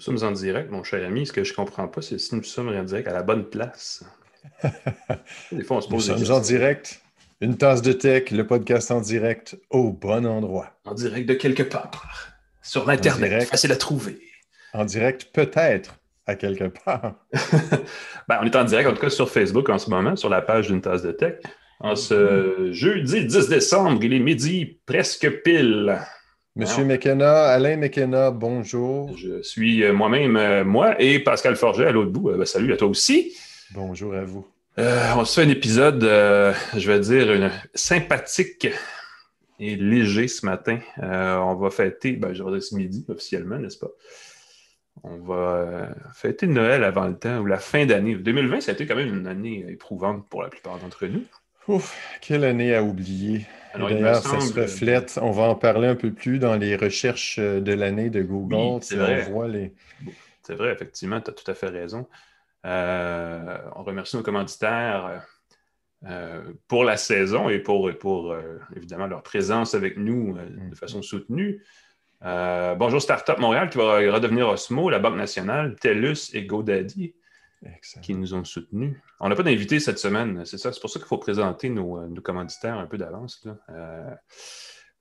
Nous sommes en direct, mon cher ami. Ce que je ne comprends pas, c'est si nous sommes en direct à la bonne place. Des fois, on se pose nous sommes en direct. Une tasse de tech, le podcast en direct au bon endroit. En direct de quelque part. Sur l'Internet. Facile à trouver. En direct, peut-être, à quelque part. ben, on est en direct, en tout cas, sur Facebook en ce moment, sur la page d'une tasse de tech. En ce jeudi 10 décembre, il est midi presque pile. Monsieur McKenna, Alain McKenna, bonjour. Je suis euh, moi-même, euh, moi, et Pascal Forget à l'autre bout. Euh, ben, salut à toi aussi. Bonjour à vous. on se fait un épisode, je vais dire, sympathique et léger ce matin. on va fêter, ben, je vais dire ce midi officiellement, n'est-ce pas? On va fêter Noël avant le temps ou la fin d'année. 2020, ça a été quand même une année éprouvante pour la plupart d'entre nous. Ouf, quelle année à oublier. D'ailleurs, ça se reflète. On va en parler un peu plus dans les recherches euh, de l'année de Google. c'est vrai. C'est vrai, effectivement, tu as tout à fait raison. Euh, on remercie nos commanditaires euh, pour la saison et pour, pour évidemment leur présence avec nous de mm. façon soutenue. bonjour Startup Montréal qui va redevenir Osmo, la Banque nationale, TELUS et GoDaddy qui nous ont soutenus. On n'a pas d'invité cette semaine, c'est ça. C'est pour ça qu'il faut présenter nos, euh, commanditaires un peu d'avance. Euh,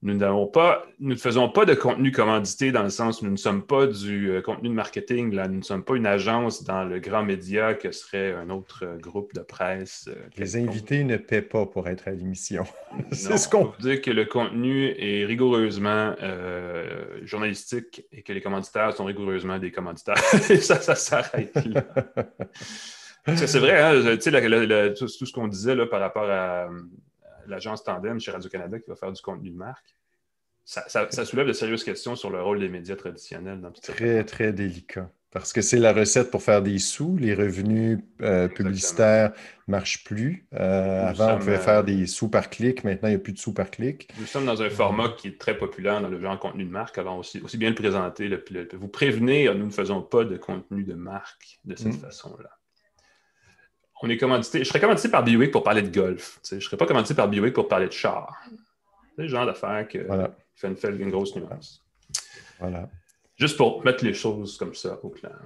nous n'avons pas, nous ne faisons pas de contenu commandité dans le sens où nous ne sommes pas du euh, contenu de marketing. Là. Nous ne sommes pas une agence dans le grand média que serait un autre euh, groupe de presse. Euh, les invités ne paient pas pour être à l'émission. C'est ce qu'on dire que le contenu est rigoureusement journalistique et que les commanditaires sont rigoureusement des commanditaires. ça, ça s'arrête là. C'est vrai, hein, tout, tout, ce qu'on disait là, par rapport à l'agence Tandem chez Radio-Canada qui va faire du contenu de marque. Ça, soulève de sérieuses questions sur le rôle des médias traditionnels dans tout ça. Très, très délicat. Parce que c'est la recette pour faire des sous. Les revenus euh, publicitaires ne marchent plus. Euh, avant, on pouvait euh, faire des sous par clic. Maintenant, il n'y a plus de sous par clic. Nous sommes dans un format qui est très populaire dans le genre contenu de marque. Alors, aussi, aussi bien le présenter, vous prévenir, nous ne faisons pas de contenu de marque de cette mm. façon-là on est commandité. Je serais commandité par Buick pour parler de golf. Je ne serais pas commandité par Buick pour parler de char. C'est le genre d'affaire qui fait une, une, grosse nuance. Voilà. Juste pour mettre les choses comme ça au clair.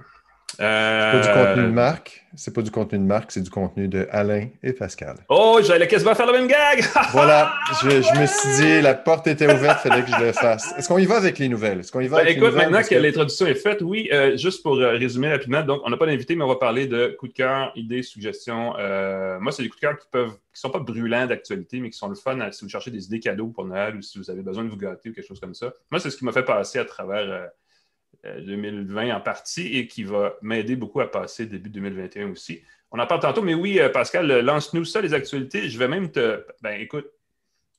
Euh... C'est pas du contenu de marque, c'est pas du contenu de marque, c'est du contenu de Alain et Pascal. Oh, j'allais quasiment faire le même gag! voilà, je, me suis dit, la porte était ouverte, il fallait que je le fasse. Est-ce qu'on y va avec les nouvelles? Est-ce qu'on y va ben, écoute, maintenant que, l'introduction est faite, oui, euh, juste pour euh, résumer rapidement, donc on n'a pas d'invité, mais on va parler de coups de cœur, idées, suggestions. Moi, c'est des coups de cœur qui peuvent, qui sont pas brûlants d'actualité, mais qui sont le fun si vous cherchez des idées cadeaux pour Noël ou si vous avez besoin de vous gâter ou quelque chose comme ça. Moi, c'est ce qui m'a fait passer à travers 2020 euh, en partie et qui va m'aider beaucoup à passer début 2021 aussi. On en parle tantôt, mais oui, euh, Pascal, lance-nous ça, les actualités. Je vais même te. Ben, écoute,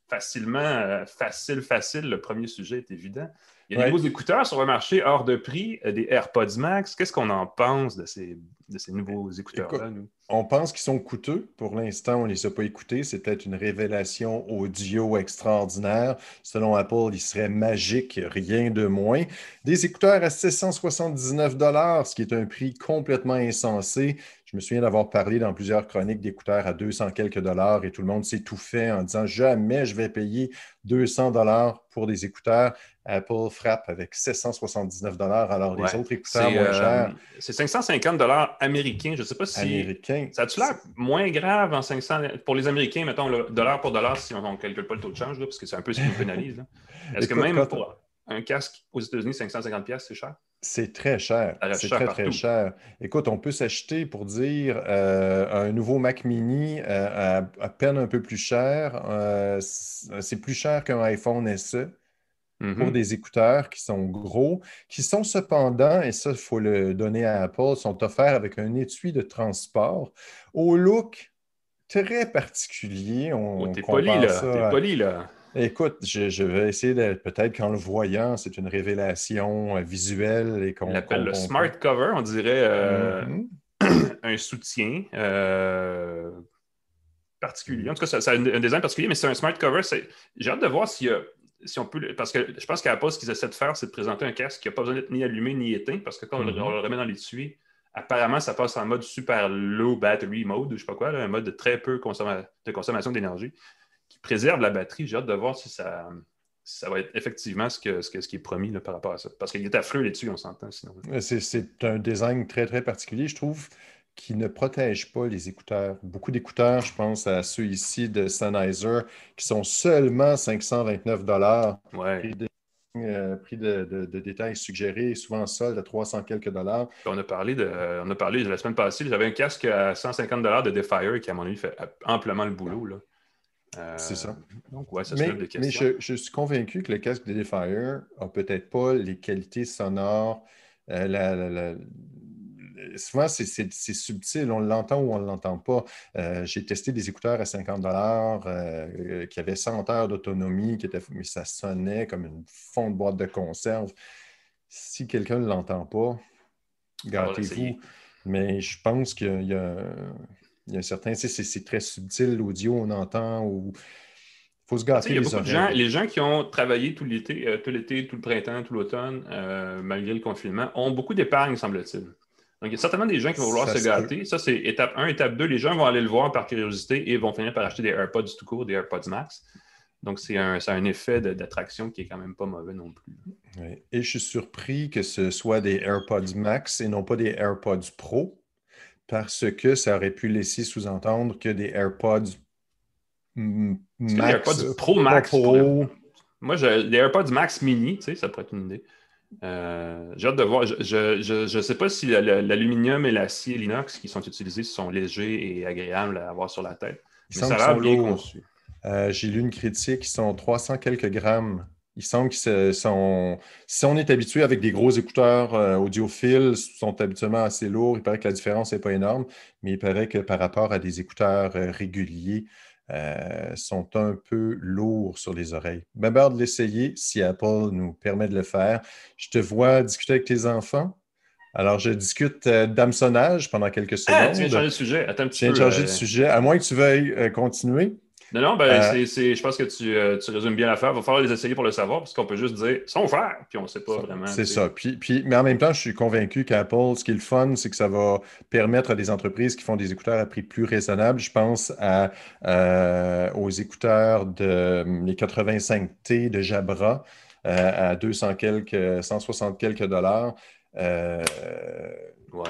facilement, euh, facile, facile, le premier sujet est évident. Il y a des nouveaux écouteurs sur le marché hors de prix, des AirPods Max. Qu'est-ce qu'on en pense de ces, de ces nouveaux écouteurs-là, nous? On pense qu'ils sont coûteux. Pour l'instant, on ne les a pas écoutés. C'est peut-être une révélation audio extraordinaire. Selon Apple, ils seraient magiques, rien de moins. Des écouteurs à 679 ce qui est un prix complètement insensé. Je me souviens d'avoir parlé dans plusieurs chroniques d'écouteurs à 200 quelques dollars et tout le monde s'est tout fait en disant jamais je vais payer 200 dollars pour des écouteurs. Apple frappe avec 779 dollars, alors les autres écouteurs moins euh, chers. C'est 550 dollars américains. Je ne sais pas si. Américain. Ça a-tu l'air moins grave en 500 pour les Américains, mettons, le dollar pour dollar, si on ne calcule pas le taux de change, parce que c'est un peu ce qui nous pénalise. Est-ce que même pour un casque aux États-Unis, 550$, c'est cher? C'est très cher. C'est très, très cher. Écoute, on peut s'acheter, pour dire, euh, un nouveau Mac mini euh, à, peine un peu plus cher. Euh, c'est plus cher qu'un iPhone SE pour mm-hmm. des écouteurs qui sont gros, qui sont cependant, et ça, il faut le donner à Apple, sont offerts avec un étui de transport au look très particulier. On, oh, t'es poli, là. T'es poli, là. Écoute, je, vais essayer de peut-être qu'en le voyant, c'est une révélation euh, visuelle et qu'on. On l'appelle le smart cover, on dirait euh, mm-hmm. un soutien euh, particulier. En tout cas, ça, a un, design particulier, mais c'est un smart cover. J'ai hâte de voir si on peut. Parce que je pense qu'à la ce qu'ils essaient de faire, c'est de présenter un casque qui n'a pas besoin d'être ni allumé ni éteint, parce que quand on, le mm-hmm. remet dans l'étui, apparemment, ça passe en mode super low battery mode, je sais pas quoi, un mode de très peu de consommation d'énergie qui préserve la batterie. J'ai hâte de voir si ça, ça va être effectivement ce, que, ce, que, ce qui est promis par rapport à ça. Parce qu'il est affreux là-dessus, on s'entend sinon. C'est un design très, très particulier, je trouve, qui ne protège pas les écouteurs. Beaucoup d'écouteurs, je pense à ceux ici de Sennheiser, qui sont seulement 529 ouais. Euh, prix de, de, détails suggérés, souvent solde à 300 quelques dollars. On a parlé de, on a parlé la semaine passée, j'avais un casque à 150 dollars de Defier qui, à mon avis, fait amplement le boulot. Là. Euh, c'est ça. Donc, ouais, ça mais, des questions. Mais je, je, suis convaincu que le casque de Defier n'a peut-être pas les qualités sonores, euh, la, souvent, c'est subtil. On l'entend ou on ne l'entend pas. Euh, j'ai testé des écouteurs à 50 dollars euh, qui avaient 100 heures d'autonomie, mais ça sonnait comme une fond de boîte de conserve. Si quelqu'un ne l'entend pas, gâtez-vous. Mais je pense qu'il y, a un certain... C'est très subtil, l'audio, on entend ou il faut se gâter. Il y a beaucoup de gens, les gens qui ont travaillé tout l'été, euh, tout l'été, tout le printemps, tout l'automne, malgré le confinement, ont beaucoup d'épargne, semble-t-il. Donc, il y a certainement des gens qui vont vouloir se gâter. Ça, c'est étape 1. Étape 2, les gens vont aller le voir par curiosité et vont finir par acheter des AirPods tout court, des AirPods Max. Donc, c'est un, un, effet d'attraction qui est quand même pas mauvais non plus. Et je suis surpris que ce soit des AirPods Max et non pas des AirPods Pro, parce que ça aurait pu laisser sous-entendre que des AirPods Max. AirPods Pro Max. Pro. Moi, les AirPods Max Mini, tu sais, ça pourrait être une idée. Euh, j'ai hâte de voir. Je ne sais pas si l'aluminium et l'acier, l'inox qui sont utilisés sont légers et agréables à avoir sur la tête. mais ça a l'air bien conçu. Euh, j'ai lu une critique, ils sont 300 quelques grammes. Il semble qu'ils sont. Si on est habitué avec des gros écouteurs euh, audiophiles, ils sont habituellement assez lourds. Il paraît que la différence n'est pas énorme, mais il paraît que par rapport à des écouteurs réguliers, euh, sont un peu lourds sur les oreilles. Même de l'essayer si Apple nous permet de le faire. Je te vois discuter avec tes enfants. Alors, je discute euh, d'hameçonnage pendant quelques secondes. Ah, tu viens de changer de sujet. Attends un petit tu viens de changer de euh, sujet. À moins que tu veuilles continuer. Non, non, ben, euh, je pense que tu, euh, tu, résumes bien l'affaire. Il va falloir les essayer pour le savoir, parce qu'on peut juste dire sont faire, puis on ne sait pas vraiment. C'est ça. Puis, puis, mais en même temps, je suis convaincu qu'Apple, ce qui est le fun, c'est que ça va permettre à des entreprises qui font des écouteurs à prix plus raisonnable. Je pense à, euh, aux écouteurs de les 85T de Jabra à 200 quelques, 160 quelques dollars. ouais.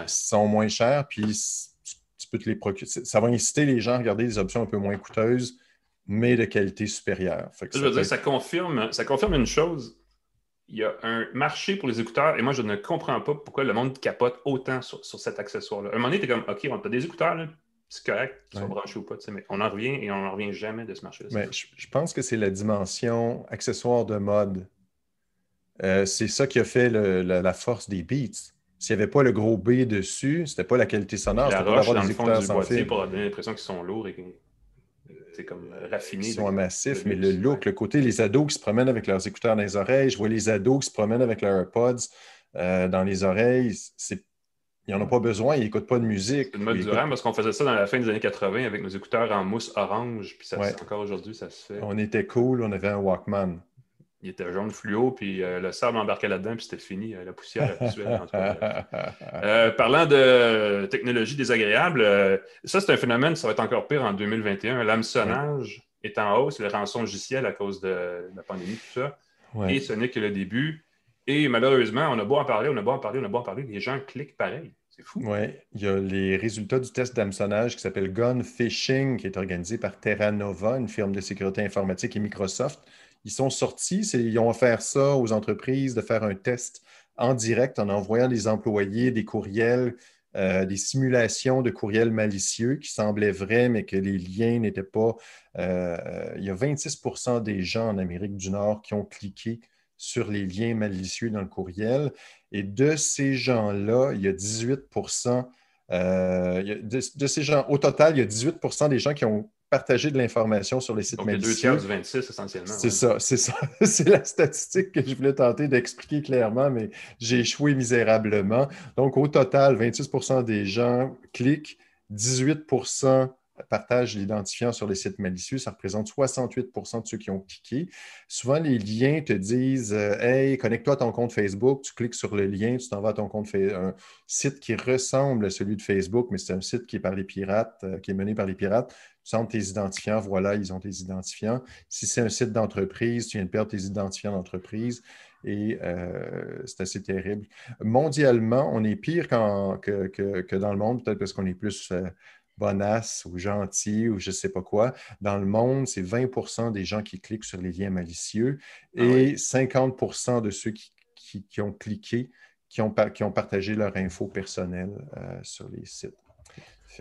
sont moins chers, puis tu peux te les procurer. Ça va inciter les gens à regarder des options un peu moins coûteuses mais de qualité supérieure. je veux dire, ça confirme, ça confirme une chose. Il y a un marché pour les écouteurs et moi, je ne comprends pas pourquoi le monde capote autant sur, cet accessoire-là. À un moment donné, tu es comme, OK, on a des écouteurs, c'est correct qu'ils soient branchés ou pas, mais on en revient et on n'en revient jamais de ce marché-là. Mais je, pense que c'est la dimension accessoire de mode. Euh, c'est ça qui a fait la, force des Beats. S'il n'y avait pas le gros B dessus, c'était pas la qualité sonore, c'était pas des écouteurs sans fil. pour donner l'impression qu'ils sont lourds et comme raffiné. Ils sont massifs, mais le look, le côté, les ados qui se promènent avec leurs écouteurs dans les oreilles, je vois les ados qui se promènent avec leurs AirPods euh, dans les oreilles, c'est ils n'en ont pas besoin, ils n'écoutent pas de musique. C'est une mode durable parce qu'on faisait ça dans la fin des années 80 avec nos écouteurs en mousse orange, puis ça, encore aujourd'hui, ça se fait. On était cool, on avait un Walkman il était jaune fluo, puis euh, le sable embarquait là-dedans, puis c'était fini, euh, la poussière habituelle. En tout euh, parlant de technologie désagréable, ça, c'est un phénomène, ça va être encore pire en 2021. L'hameçonnage est en hausse, le rançon logiciel à cause de, la pandémie, tout ça. Et ce n'est que le début. Et malheureusement, on a beau en parler, on a beau en parler, on a beau en parler, les gens cliquent pareil. C'est fou. Oui, il y a les résultats du test d'hameçonnage qui s'appelle Gun Phishing, qui est organisé par Terra Nova, une firme de sécurité informatique, et Microsoft. Ils sont sortis, ils ont offert ça aux entreprises de faire un test en direct en envoyant des employés des courriels, euh, des simulations de courriels malicieux qui semblaient vrais, mais que les liens n'étaient pas. Euh, il y a 26% des gens en Amérique du Nord qui ont cliqué sur les liens malicieux dans le courriel. Et de ces gens-là, il y a 18% euh, de, ces gens, au total, il y a 18% des gens qui ont partager de l'information sur les sites Donc, malicieux. deux tiers du 26, essentiellement. C'est ça, c'est ça. c'est la statistique que je voulais tenter d'expliquer clairement, mais j'ai échoué misérablement. Donc, au total, 26% des gens cliquent, 18% partagent l'identifiant sur les sites malicieux. Ça représente 68% de ceux qui ont cliqué. Souvent, les liens te disent euh, Hey, connecte-toi à ton compte Facebook. Tu cliques sur le lien, tu t'en vas à ton compte Facebook. Un site qui ressemble à celui de Facebook, mais c'est un site qui est par les pirates, euh, qui est mené par les pirates centres tes identifiants, voilà, ils ont tes identifiants. Si c'est un site d'entreprise, tu viens de perdre tes identifiants d'entreprise et euh, c'est assez terrible. Mondialement, on est pire que, dans le monde, peut-être parce qu'on est plus euh, bonasse ou gentil ou je ne sais pas quoi. Dans le monde, c'est 20% des gens qui cliquent sur les liens malicieux ah et 50% de ceux qui, ont cliqué, qui ont, qui ont partagé leur info personnelle euh, sur les sites.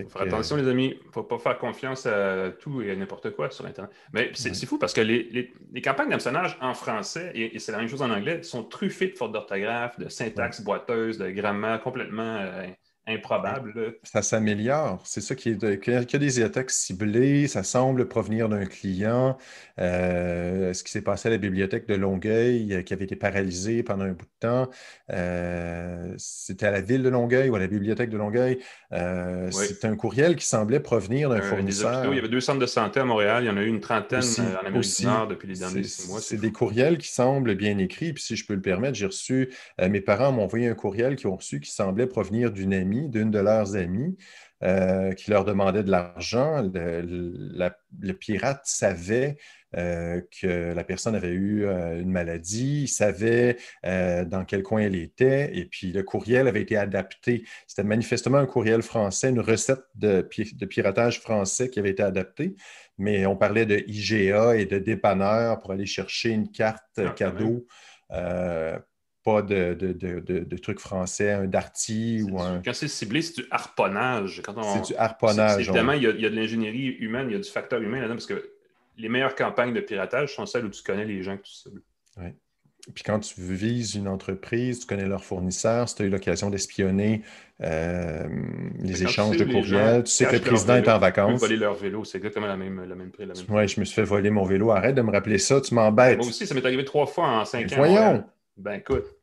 Faut faire attention, les amis. Il ne faut pas faire confiance à tout et à n'importe quoi sur Internet. Mais c'est fou parce que les, campagnes d'hameçonnage en français, et, c'est la même chose en anglais, sont truffées de fautes d'orthographe, de syntaxe boiteuse, de grammaire complètement euh, improbable. Ça s'améliore. C'est ça qui est. Qu'il y a des attaques ciblées, ça semble provenir d'un client. Euh, ce qui s'est passé à la bibliothèque de Longueuil, euh, qui avait été paralysée pendant un bout de temps, euh, c'était à la ville de Longueuil ou à la bibliothèque de Longueuil. C'était un courriel qui semblait provenir d'un fournisseur. il y avait deux centres de santé à Montréal. Il y en a eu une trentaine en Amérique du Nord depuis les derniers six mois. C'est des courriels qui semblent bien écrits. Puis si je peux le permettre, j'ai reçu. mes parents m'ont envoyé un courriel qu'ils ont reçu qui semblait provenir d'une amie d'une de leurs amies, euh, qui leur demandait de l'argent. Le, pirate savait euh, que la personne avait eu euh, une maladie, il savait dans quel coin elle était, et puis le courriel avait été adapté. C'était manifestement un courriel français, une recette de, piratage français qui avait été adaptée, mais on parlait de IGA et de dépanneur pour aller chercher une carte ah, cadeau pas de, trucs français, un darty ou un. Quand c'est ciblé, c'est du harponnage. C'est du harponnage. Évidemment, il y, a, de l'ingénierie humaine, il y a du facteur humain là-dedans parce que les meilleures campagnes de piratage sont celles où tu connais les gens que tu cibles. Oui. Puis quand tu vises une entreprise, tu connais leurs fournisseurs, si tu as eu l'occasion d'espionner euh, les échanges de courriels, tu sais que le président est en vacances. voler leur vélo, c'est exactement la même, la même prix. Oui, je me suis fait voler mon vélo. Arrête de me rappeler ça, tu m'embêtes. Moi aussi, ça m'est arrivé trois fois en cinq ans. Voyons. Ben écoute,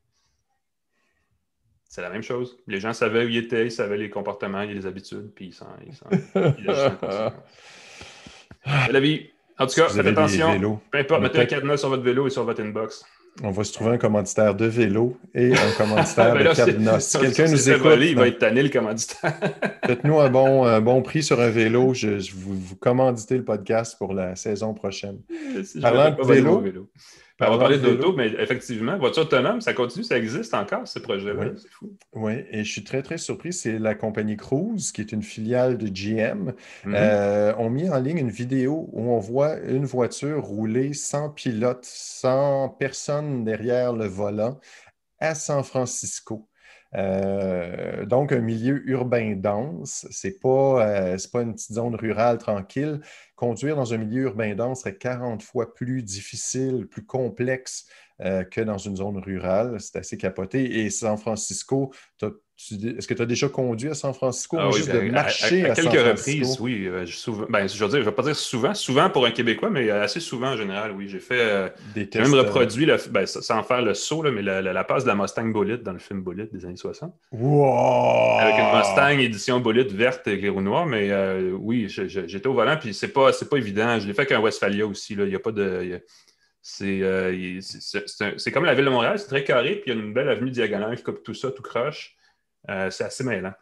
c'est la même chose. Les gens savaient où ils étaient, ils savaient les comportements, les habitudes, puis ils s'en. la vie. En tout cas, faites attention. Peu importe, mettez un cadenas sur votre vélo et sur votre inbox. On va se trouver un commanditaire de vélo et un commanditaire ben de cadenas. Si quelqu'un nous écoute. il va être tanné, le commanditaire. Faites-nous un bon, bon prix sur un vélo. Je, vous, vous commanditez le podcast pour la saison prochaine. Parlant de vélo, on va parler d'auto, mais effectivement, voiture autonome, ça continue, ça existe encore, ce projet-là. C'est fou. Oui, et je suis très, très surpris. C'est la compagnie Cruise, qui est une filiale de GM, mm-hmm. euh, ont mis en ligne une vidéo où on voit une voiture rouler sans pilote, sans personne derrière le volant à San Francisco. Euh, donc, un milieu urbain dense, ce n'est pas, euh, pas une petite zone rurale tranquille. Conduire dans un milieu urbain dense serait 40 fois plus difficile, plus complexe euh, que dans une zone rurale. C'est assez capoté. Et San Francisco, tu as est-ce que tu as déjà conduit à San Francisco ah juste de marcher à, quelques reprises, oui. Euh, souvent, ben, je veux vais pas dire souvent, souvent pour un Québécois, mais assez souvent en général, oui. J'ai fait. Euh, Des tests, même reproduit, ben, sans faire le saut, mais la, passe de la Mustang Bullet dans le film Bullet des années 60. Wow! Avec une Mustang édition Bullet verte et les roues noires, mais euh, oui, j'étais au volant, puis c'est pas, pas évident. Je l'ai fait avec un Westphalia aussi. Là. Il n'y a pas de. c'est comme la ville de Montréal, c'est très carré, puis il y a une belle avenue diagonale qui coupe tout ça, tout croche. Euh, c'est assez mêlant.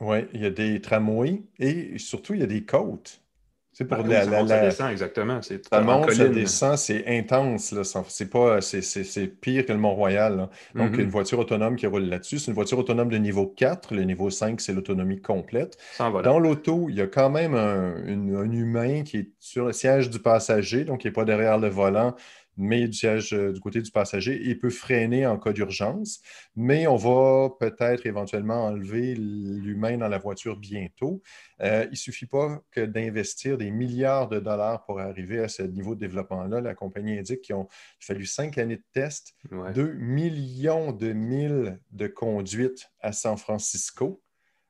Oui, il y a des tramways et surtout, il y a des côtes. C'est pour ah, la, ça, descend, exactement. C'est ça monte, ça descend, c'est intense. C'est, pas, c'est, pire que le Mont-Royal. Donc, mm-hmm. une voiture autonome qui roule là-dessus, c'est une voiture autonome de niveau 4. Le niveau 5, c'est l'autonomie complète. Dans l'auto, il y a quand même un, un, humain qui est sur le siège du passager, donc il n'est pas derrière le volant mais du siège euh, du côté du passager il peut freiner en cas d'urgence. Mais on va peut-être éventuellement enlever l'humain dans la voiture bientôt. Euh, il ne suffit pas que d'investir des milliards de dollars pour arriver à ce niveau de développement-là. La compagnie indique qu'il a fallu cinq années de tests, deux millions de milles de conduite à San Francisco.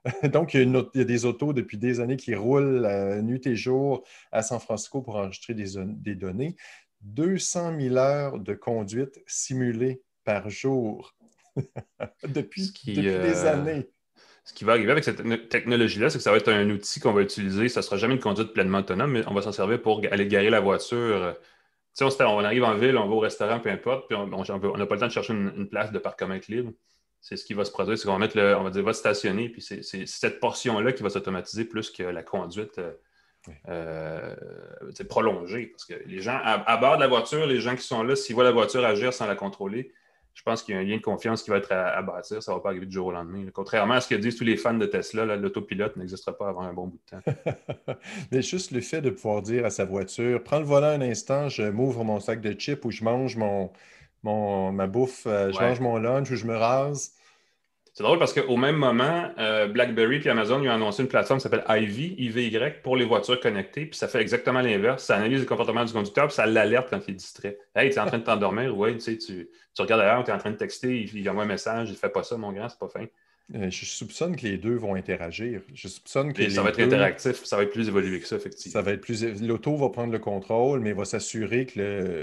Donc, il y, a des autos depuis des années qui roulent euh, nuit et jour à San Francisco pour enregistrer des données. 200 000 heures de conduite simulée par jour depuis, des euh, années. Ce qui va arriver avec cette technologie-là, c'est que ça va être un outil qu'on va utiliser. Ça ne sera jamais une conduite pleinement autonome, mais on va s'en servir pour aller garer la voiture. Tu sais, on, arrive en ville, on va au restaurant, peu importe, puis on n'a pas le temps de chercher une, place de parcours libre. C'est ce qui va se produire, c'est qu'on va mettre le, on va dire, va stationner, puis c'est cette portion-là qui va s'automatiser plus que la conduite. Euh, euh, prolongée. Parce que les gens, à, bord de la voiture, les gens qui sont là, s'ils voient la voiture agir sans la contrôler, je pense qu'il y a un lien de confiance qui va être à, bâtir. Ça ne va pas arriver du jour au lendemain. Contrairement à ce que disent tous les fans de Tesla, l'autopilote n'existera pas avant un bon bout de temps. Mais juste le fait de pouvoir dire à sa voiture prends le volant un instant, je m'ouvre mon sac de chips ou je mange mon, mon ma bouffe, euh, je mange mon lunch ou je me rase. C'est drôle parce qu'au même moment, euh, BlackBerry et Amazon ont annoncé une plateforme qui s'appelle Ivy, IVY, pour les voitures connectées. Puis ça fait exactement l'inverse. Ça analyse le comportement du conducteur, puis ça l'alerte quand il est distrait. Hey, tu es en train de t'endormir? Oui, tu sais, tu, regardes ailleurs, tu es en train de texter, il, envoie un message, il fait pas ça, mon grand, c'est pas fin. Euh, je soupçonne que les deux vont interagir. Je soupçonne que. ça va être interactif, ça va être plus évolué que ça, effectivement. Ça va être plus. L'auto va prendre le contrôle, mais il va s'assurer qu'il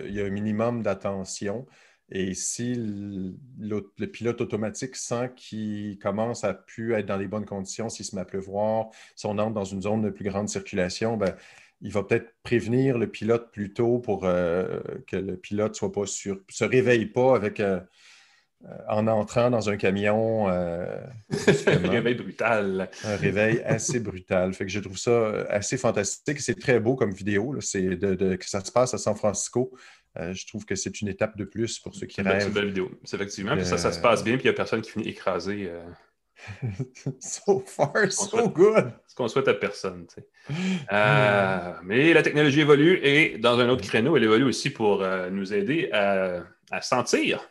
y a un minimum d'attention. Et si le, pilote automatique sent qu'il commence à plus être dans les bonnes conditions, s'il se met à pleuvoir, si on entre dans une zone de plus grande circulation, ben, il va peut-être prévenir le pilote plus tôt pour euh, que le pilote soit pas sur, se réveille pas avec euh, euh, en entrant dans un camion. un réveil brutal. Un réveil assez brutal. Fait que je trouve ça assez fantastique. C'est très beau comme vidéo. C'est de, que ça se passe à San Francisco. Euh, je trouve que c'est une étape de plus pour ceux qui rêvent. C'est une belle vidéo. C'est effectivement. Puis ça, ça se passe bien, puis il n'y a personne qui finit écrasé. Euh. so far, so good. Ce qu'on souhaite à personne. Euh, mais la technologie évolue et dans un autre créneau, elle évolue aussi pour nous aider à, sentir.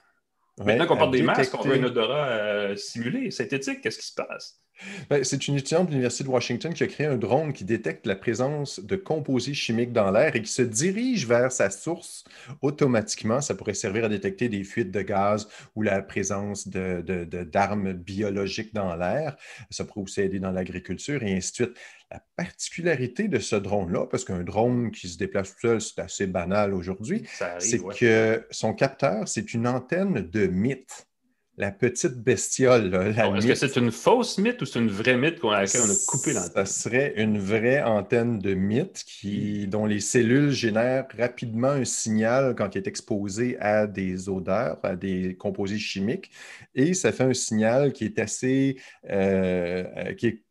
Maintenant qu'on porte des masques, on veut un odorat simulé, synthétique. Qu'est-ce qui se passe? Ben, c'est une étudiante de l'Université de Washington qui a créé un drone qui détecte la présence de composés chimiques dans l'air et qui se dirige vers sa source automatiquement. Ça pourrait servir à détecter des fuites de gaz ou la présence d'armes biologiques dans l'air. Ça pourrait aussi aider dans l'agriculture et ainsi de suite. La particularité de ce drone-là, parce qu'un drone qui se déplace tout seul, c'est assez banal aujourd'hui, c'est que son capteur, c'est une antenne de mythe la petite bestiole. Est-ce que c'est une fausse mythe ou c'est une vraie mythe à laquelle on a coupé l'antenne? Ça serait une vraie antenne de mythe qui, dont les cellules génèrent rapidement un signal quand il est exposé à des odeurs, à des composés chimiques. Et ça fait un signal qui est assez, euh, qui est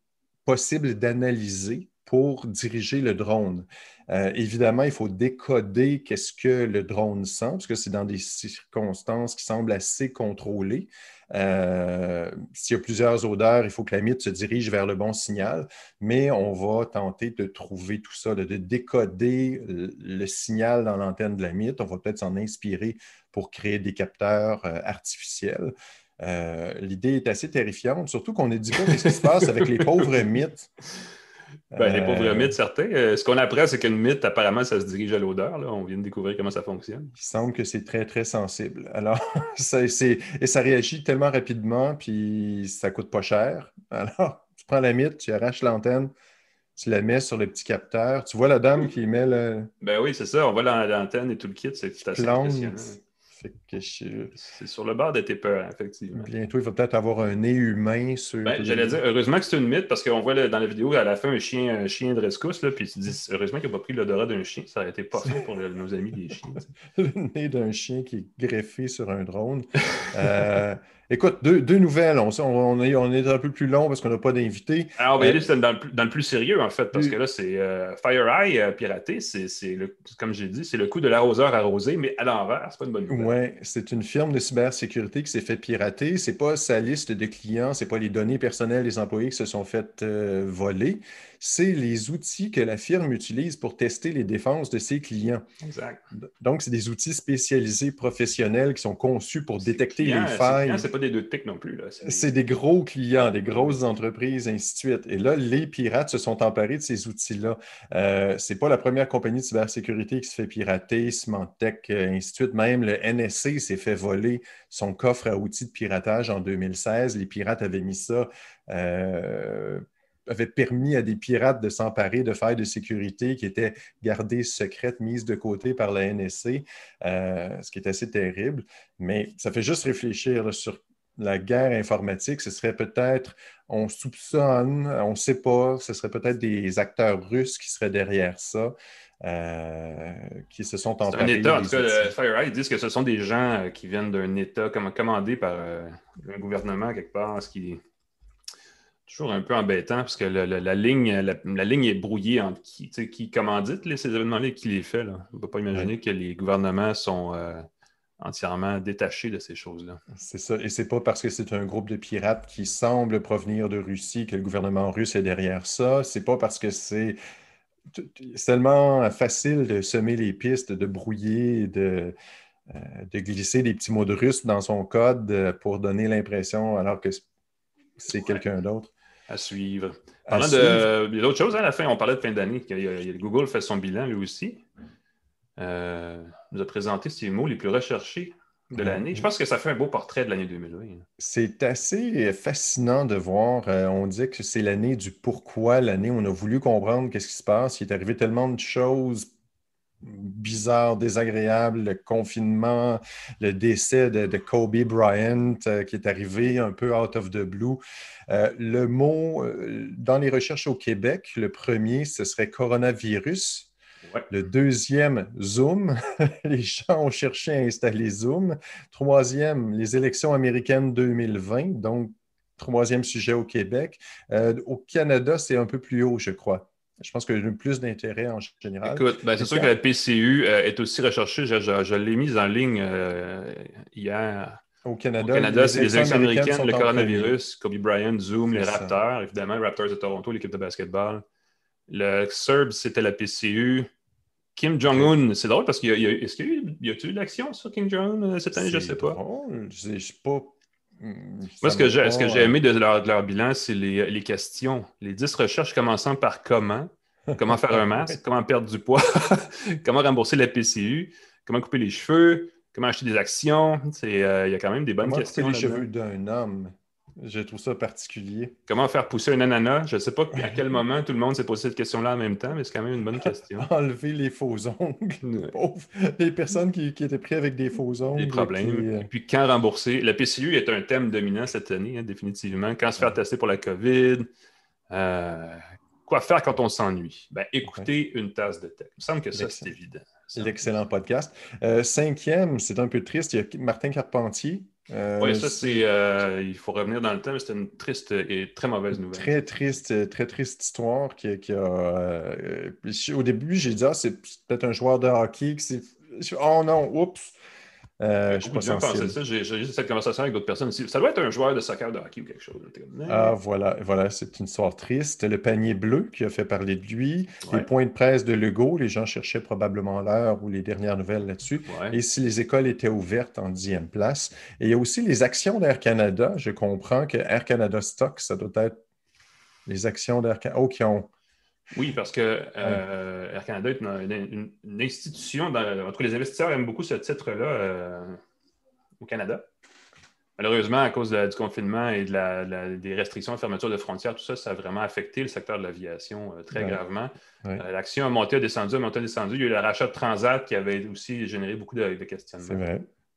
possible d'analyser pour diriger le drone. Euh, évidemment, il faut décoder qu'est-ce que le drone sent, parce que c'est dans des circonstances qui semblent assez contrôlées. Euh, s'il y a plusieurs odeurs, il faut que la mythe se dirige vers le bon signal, mais on va tenter de trouver tout ça, de, décoder le, signal dans l'antenne de la mythe. On va peut-être s'en inspirer pour créer des capteurs euh, artificiels. L'idée est assez terrifiante, surtout qu'on ne dit pas ce qui se passe avec les pauvres mythes. Ben, les pauvres euh, mythes, certains. Euh, ce qu'on apprend, c'est qu'une mythe, apparemment, ça se dirige à l'odeur. On vient de découvrir comment ça fonctionne. Il semble que c'est très, très sensible. Alors, ça, et ça réagit tellement rapidement, puis ça coûte pas cher. Alors, tu prends la mythe, tu arraches l'antenne, tu la mets sur le petit capteur. Tu vois la dame qui met le. Ben oui, c'est ça. On voit l'antenne et tout le kit. C'est assez impressionnant. C'est sur le bord de tes peurs, effectivement. Bientôt, il va peut-être avoir un nez humain sur. Ben, j'allais dire, heureusement que c'est une mythe parce qu'on voit dans la vidéo à la fin un chien, un chien de rescousse, là, puis tu dis, heureusement qu'il n'a pas pris l'odorat d'un chien. Ça aurait été pas pour nos amis des chiens. le nez d'un chien qui est greffé sur un drone. Euh, Écoute, deux, nouvelles. On, on, est, on, est, un peu plus long parce qu'on n'a pas d'invité. Alors, on va y aller dans, le plus sérieux, en fait, parce que là, c'est euh, FireEye euh, piraté. C'est, comme j'ai dit, c'est le coup de l'arroseur arrosé, mais à l'envers. C'est pas une bonne nouvelle. Oui, c'est une firme de cybersécurité qui s'est fait pirater. C'est pas sa liste de clients, c'est pas les données personnelles des employés qui se sont fait euh, voler c'est les outils que la firme utilise pour tester les défenses de ses clients. Exact. Donc, c'est des outils spécialisés professionnels qui sont conçus pour détecter les failles. Ce pas des deux techs non plus. C'est des... gros clients, des grosses entreprises, ainsi de suite. Et là, les pirates se sont emparés de ces outils-là. Euh, ce n'est pas la première compagnie de cybersécurité qui se fait pirater, Symantec, euh, ainsi de suite. Même le NSC s'est fait voler son coffre à outils de piratage en 2016. Les pirates avaient mis ça euh, avait permis à des pirates de s'emparer de failles de sécurité qui étaient gardées secrètes, mises de côté par la NSC, euh, ce qui est assez terrible. Mais ça fait juste réfléchir sur la guerre informatique. Ce serait peut-être, on soupçonne, on ne sait pas, ce serait peut-être des acteurs russes qui seraient derrière ça. Euh, qui se sont emparés. un État, en tout cas, FireEye, ils disent que ce sont des gens euh, qui viennent d'un État commandé par un gouvernement quelque part, ce qui toujours un peu embêtant parce que la, ligne, la, ligne est brouillée entre qui, qui commandite ces événements-là et qui les fait. Là. On ne peut pas imaginer que les gouvernements sont euh, entièrement détachés de ces choses-là. C'est ça. Et c'est pas parce que c'est un groupe de pirates qui semble provenir de Russie que le gouvernement russe est derrière ça. C'est pas parce que c'est tellement facile de semer les pistes, de brouiller, de, euh, de glisser des petits mots de russe dans son code euh, pour donner l'impression alors que c'est quelqu'un d'autre. À suivre. Parlant de. Il y a d'autres choses à la fin. On parlait de fin d'année. Google fait son bilan lui aussi. Euh, nous a présenté ses mots les plus recherchés de l'année. Je pense que ça fait un beau portrait de l'année 2020. C'est assez fascinant de voir. Euh, on dit que c'est l'année du pourquoi, l'année où on a voulu comprendre qu'est-ce qui se passe. Il est arrivé tellement de choses bizarres, désagréables, le confinement, le décès de, Kobe Bryant euh, qui est arrivé un peu out of the blue. Euh, le mot, dans les recherches au Québec, le premier, ce serait coronavirus. Le deuxième, Zoom. les gens ont cherché à installer Zoom. Troisième, les élections américaines 2020. Donc, troisième sujet au Québec. Euh, au Canada, c'est un peu plus haut, je crois. Je pense qu'il y a plus d'intérêt en général. Écoute, ben, c'est sûr que la PCU euh, est aussi recherchée. Je, l'ai mise en ligne euh, hier. Au Canada, Au Canada c'est les élections américaines, le coronavirus, Kobe Bryant, Zoom, les Raptors, évidemment, Raptors de Toronto, l'équipe de basketball. Le Serbs, c'était la PCU. Kim Jong-un, c'est drôle parce qu'il y a, est-ce qu'il y a eu, de l'action sur Kim Jong-un euh, cette année? Je ne sais pas. Je sais pas. Hmm, Moi, ce que, j'ai, ce que j'ai aimé de leur, de leur bilan, c'est les, les, questions. Les 10 recherches commençant par comment, comment faire un masque, comment perdre du poids, comment rembourser la PCU, comment couper les cheveux, comment acheter des actions. Euh, il y a quand même des bonnes comment questions. Couper les cheveux d'un homme? Je trouve ça particulier. Comment faire pousser un ananas? Je ne sais pas à quel moment tout le monde s'est posé cette question-là en même temps, mais c'est quand même une bonne question. Enlever les faux ongles. Les personnes qui, étaient prises avec des faux ongles. Des problèmes. Euh, et puis quand rembourser? La PCU est un thème dominant cette année, hein, définitivement. Quand se faire tester pour la COVID? Euh, quoi faire quand on s'ennuie? Ben, écouter une tasse de thé. Il me semble que ça, c'est évident. L'excellent podcast. Euh, cinquième, c'est un peu triste, il y a Martin Carpentier euh, oui, ça, c'est. Euh, il faut revenir dans le temps, mais c'était une triste et très mauvaise nouvelle. Très triste, très triste histoire qui, a. Euh, au début, j'ai dit, ah, c'est peut-être un joueur de hockey qui Oh non, oups! Euh, je suis pas ça. J'ai cette conversation avec d'autres personnes. Ça doit être un joueur de soccer, de hockey ou quelque chose. Ah, voilà, voilà c'est une histoire triste. Le panier bleu qui a fait parler de lui. Les points de presse de Legault, les gens cherchaient probablement l'heure ou les dernières nouvelles là-dessus. Et si les écoles étaient ouvertes en dixième place. Et il y a aussi les actions d'Air Canada. Je comprends que Air Canada Stock, ça doit être les actions d'Air Canada. Oh, qui ont oui, parce que euh, Air Canada est une, institution, dans, en tout cas, les investisseurs aiment beaucoup ce titre-là euh, au Canada. Malheureusement, à cause du confinement et de des restrictions de fermeture de frontières, tout ça, ça a vraiment affecté le secteur de l'aviation euh, très gravement. L'action a monté, a descendu, a monté, a descendu. Il y a eu le rachat de Transat qui avait aussi généré beaucoup de, de questionnements.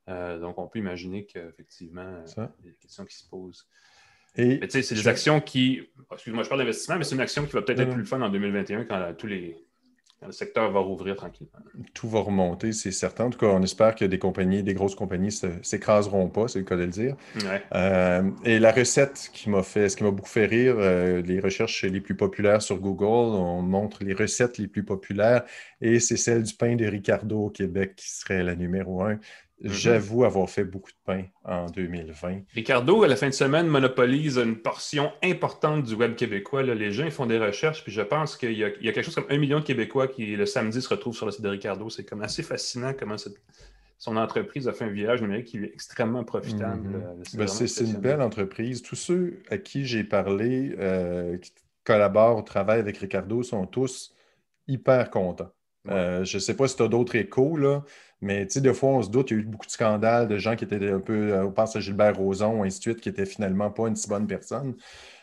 C'est vrai. donc, on peut imaginer qu'effectivement, il y a des questions qui se posent. Et c'est des actions qui. Excuse-moi, je parle d'investissement, mais c'est une action qui va peut-être être plus fun en 2021 quand tous les. le secteur va rouvrir tranquillement. Tout va remonter, c'est certain. En tout cas, on espère que des compagnies, des grosses compagnies ne s'écraseront pas, c'est le cas de le dire. Euh, et la recette qui m'a fait, ce qui m'a beaucoup fait rire, euh, les recherches les plus populaires sur Google, on montre les recettes les plus populaires et c'est celle du pain de Ricardo au Québec qui serait la numéro un. Mhm. J'avoue avoir fait beaucoup de pain en 2020. Ricardo, à la fin de semaine, monopolise une portion importante du web québécois. les gens font des recherches, puis je pense qu'il y, a quelque chose comme un million de Québécois qui, le samedi, se retrouvent sur le site de Ricardo. C'est comme assez fascinant comment son entreprise a fait un virage numérique qui est extrêmement profitable. Mhm. Ben, c'est une belle entreprise. Tous ceux à qui j'ai parlé, euh, qui collaborent au travail avec Ricardo, sont tous hyper contents. Euh, je ne sais pas si tu as d'autres échos, là, mais des fois, on se doute, il y a eu beaucoup de scandales de gens qui étaient un peu, euh, on pense à Gilbert Rozon, ainsi de suite, qui n'étaient finalement pas une si bonne personne.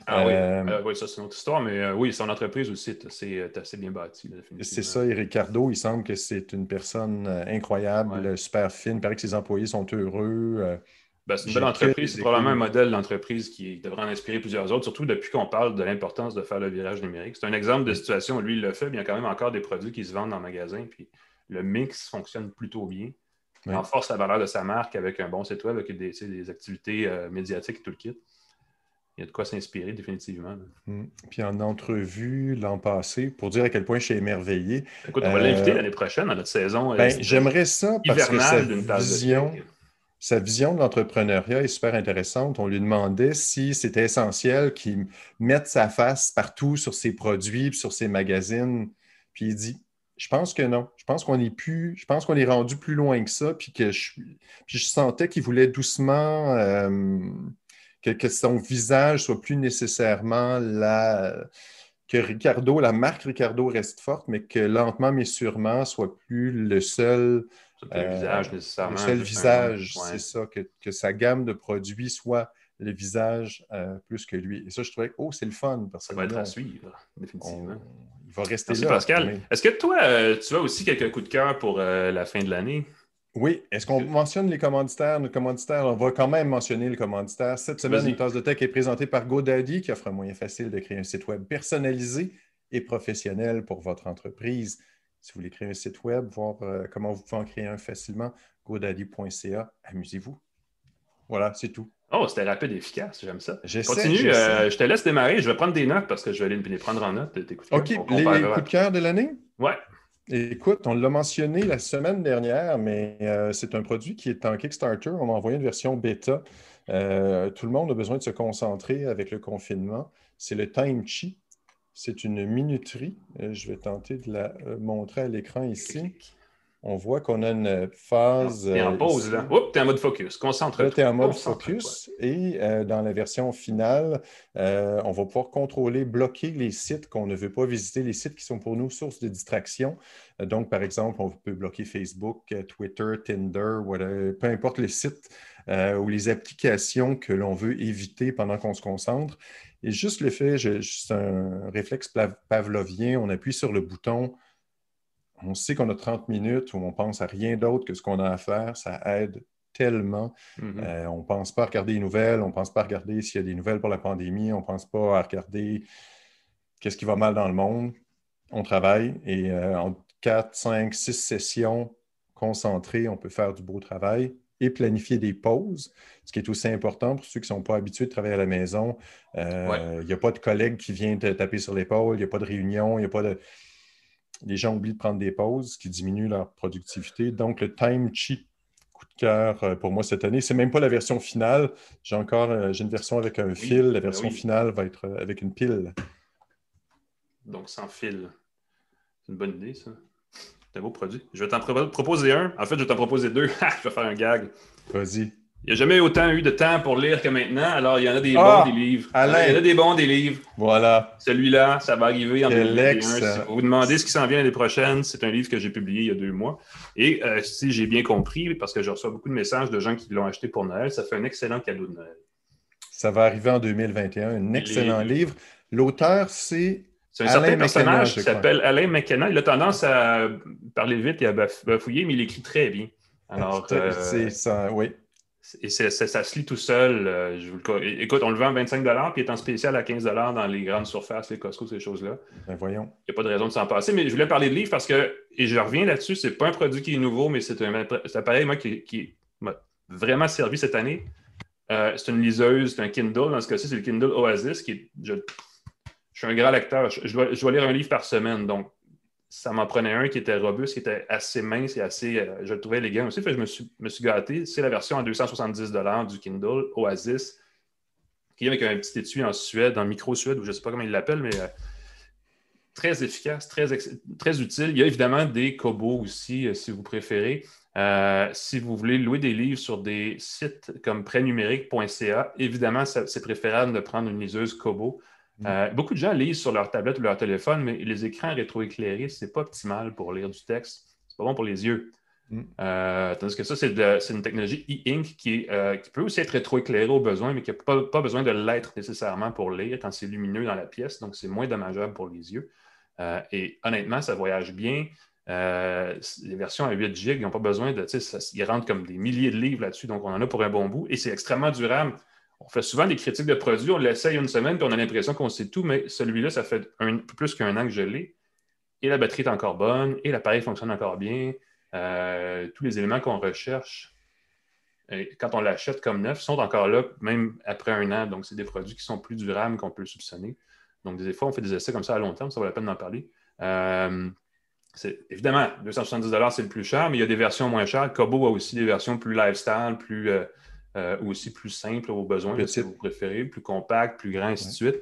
Ah oui. Euh, oui, ça c'est une autre histoire, mais oui, son entreprise aussi est assez, bien bâtie. C'est ça, et Ricardo, il semble que c'est une personne incroyable, super fine. Il paraît que ses employés sont heureux. Ben, c'est une belle entreprise. C'est probablement un modèle d'entreprise qui devrait en inspirer plusieurs autres, surtout depuis qu'on parle de l'importance de faire le virage numérique. C'est un exemple de situation où lui, il le fait, mais il y a quand même encore des produits qui se vendent en magasin, puis le mix fonctionne plutôt bien. Il renforce la valeur de sa marque avec un bon site web, avec des, des activités euh, médiatiques et tout le kit. il y a de quoi s'inspirer définitivement. Mm. Puis en entrevue l'an passé, pour dire à quel point je suis émerveillé. Écoute, on va l'inviter l'année prochaine dans notre saison. Ben, J'aimerais ça parce que sa vision, sa vision de l'entrepreneuriat est super intéressante. On lui demandait si c'était essentiel qu'il mette sa face partout sur ses produits, sur ses magazines. Puis il dit Je pense que non. Je pense qu'on est plus, je pense qu'on est rendu plus loin que ça. Puis que je, je sentais qu'il voulait doucement euh, que, son visage soit plus nécessairement la que Ricardo, la marque Ricardo reste forte, mais que lentement mais sûrement soit plus le seul le visage, nécessairement. Le seul visage, c'est ça, que, sa gamme de produits soit le visage euh, plus que lui. Et ça, je trouvais que, oh, c'est le fun. Parce ça va être à suivre, définitivement. il va rester là. Pascal. Est-ce que toi, euh, tu as aussi quelques coups de cœur pour euh, la fin de l'année? Oui. Est-ce qu'on mentionne les commanditaires? Nos commanditaires, on va quand même mentionner le commanditaire. Cette semaine, une tasse de tech est présentée par GoDaddy qui offre un moyen facile de créer un site web personnalisé et professionnel pour votre entreprise. Si vous voulez créer un site web, voir euh, comment vous pouvez en créer un facilement, godaddy.ca. Amusez-vous. Voilà, c'est tout. Oh, c'était rapide et efficace, j'aime ça. Continue, euh, je te laisse démarrer. Je vais prendre des notes parce que je vais aller les prendre en note. OK, les coups de cœur de l'année? Ouais. Écoute, on l'a mentionné la semaine dernière, mais euh, c'est un produit qui est en Kickstarter. On m'a envoyé une version bêta. tout le monde a besoin de se concentrer avec le confinement. C'est le Time Chi. C'est une minuterie. Euh, je vais tenter de la euh, montrer à l'écran ici. On voit qu'on a une phase. Tu es en euh, pause, là. Oups, tu es en mode focus. Concentre-toi. tu es en mode focus. Et dans la version finale, on va pouvoir contrôler, bloquer les sites qu'on ne veut pas visiter, les sites qui sont pour nous source de distraction. donc, par exemple, on peut bloquer Facebook, Twitter, Tinder, peu importe le site ou les applications que l'on veut éviter pendant qu'on se concentre. Et juste le fait, c'est un réflexe pavlovien, on appuie sur le bouton, on sait qu'on a 30 minutes où on pense à rien d'autre que ce qu'on a à faire, ça aide tellement. Mm-hmm. Euh, on ne pense pas à regarder les nouvelles, on ne pense pas à regarder s'il y a des nouvelles pour la pandémie, on ne pense pas à regarder qu'est-ce qui va mal dans le monde. On travaille et euh, en 4, 5, 6 sessions concentrées, on peut faire du beau travail et planifier des pauses, ce qui est aussi important pour ceux qui ne sont pas habitués de travailler à la maison. Euh, il n'y a pas de collègue qui vient te taper sur l'épaule, il n'y a pas de réunion, il n'y a pas de. Les gens oublient de prendre des pauses, ce qui diminue leur productivité. Donc, le Time Chi, coup de cœur euh, pour moi cette année. Ce n'est même pas la version finale. J'ai encore euh, j'ai une version avec un fil. La ben version finale va être avec une pile. Donc, sans fil. C'est une bonne idée, ça. C'est un beau produit. Je vais t'en proposer un. En fait, je vais t'en proposer deux. je vais faire un gag. Vas-y. Il n'y a jamais autant eu de temps pour lire que maintenant. Alors, il y en a des ah, bons, des livres. Il y en a des bons, des livres. Voilà. Celui-là, ça va arriver en 2021. Si vous vous demandez ce qui s'en vient l'année prochaine, c'est un livre que j'ai publié il y a deux mois. Et euh, si j'ai bien compris, parce que je reçois beaucoup de messages de gens qui l'ont acheté pour Noël, ça fait un excellent cadeau de Noël. Ça va arriver en 2021. Un excellent livre. L'auteur, c'est c'est un certain personnage qui s'appelle Alain McKenna. Il a tendance à parler vite et à bafouiller, mais il écrit très bien. Alors, euh, c'est ça, oui. Et ça se lit tout seul. Euh, je vous le... Écoute, on le vend à 25 puis il est en spécial à 15 dans les grandes surfaces, les Costco, ces choses-là. Ben voyons. Il n'y a pas de raison de s'en passer. Mais je voulais parler de livres parce que, et je reviens là-dessus, c'est pas un produit qui est nouveau, mais c'est un, appareil moi, qui, m'a vraiment servi cette année. Euh, c'est une liseuse, c'est un Kindle. Dans ce cas-ci, c'est le Kindle Oasis qui est je suis un grand lecteur. Je, dois, lire un livre par semaine. Donc, ça m'en prenait un qui était robuste, qui était assez mince et assez. Euh, je le trouvais élégant aussi. Fait je me suis, me suis gâté. C'est la version à 270 du Kindle Oasis, qui est avec un petit étui en Suède, en micro-Suède, ou je ne sais pas comment il l'appelle, mais euh, très efficace, très, très utile. Il y a évidemment des Kobo aussi, euh, si vous préférez. si vous voulez louer des livres sur des sites comme prêtnumérique.ca, évidemment, c'est préférable de prendre une liseuse Kobo. Mm. Euh, beaucoup de gens lisent sur leur tablette ou leur téléphone, mais les écrans rétroéclairés, ce n'est pas optimal pour lire du texte. C'est pas bon pour les yeux. Mm. Euh, tandis que ça, c'est une technologie e-ink euh, qui, peut aussi être rétroéclairée au besoin, mais qui n'a pas, besoin de l'être nécessairement pour lire quand c'est lumineux dans la pièce, donc c'est moins dommageable pour les yeux. et honnêtement, ça voyage bien. les versions à 8 GB, ils n'ont pas besoin de. ils rentrent comme des milliers de livres là-dessus, donc on en a pour un bon bout. Et c'est extrêmement durable on fait souvent des critiques de produits, on l'essaye une semaine, puis on a l'impression qu'on sait tout, mais celui-là, ça fait plus qu'un an que je l'ai. Et la batterie est encore bonne, et l'appareil fonctionne encore bien. Euh, tous les éléments qu'on recherche quand on l'achète comme neuf, sont encore là même après un an. Donc, c'est des produits qui sont plus durables qu'on peut soupçonner. Donc, des fois, on fait des essais comme ça à long terme, ça vaut la peine d'en parler. Euh, évidemment, 270 c'est le plus cher, mais il y a des versions moins chères. Kobo a aussi des versions plus lifestyle, plus, euh, euh, aussi plus simples aux besoins, si vous préférez, plus compacts, plus grands, ainsi de suite.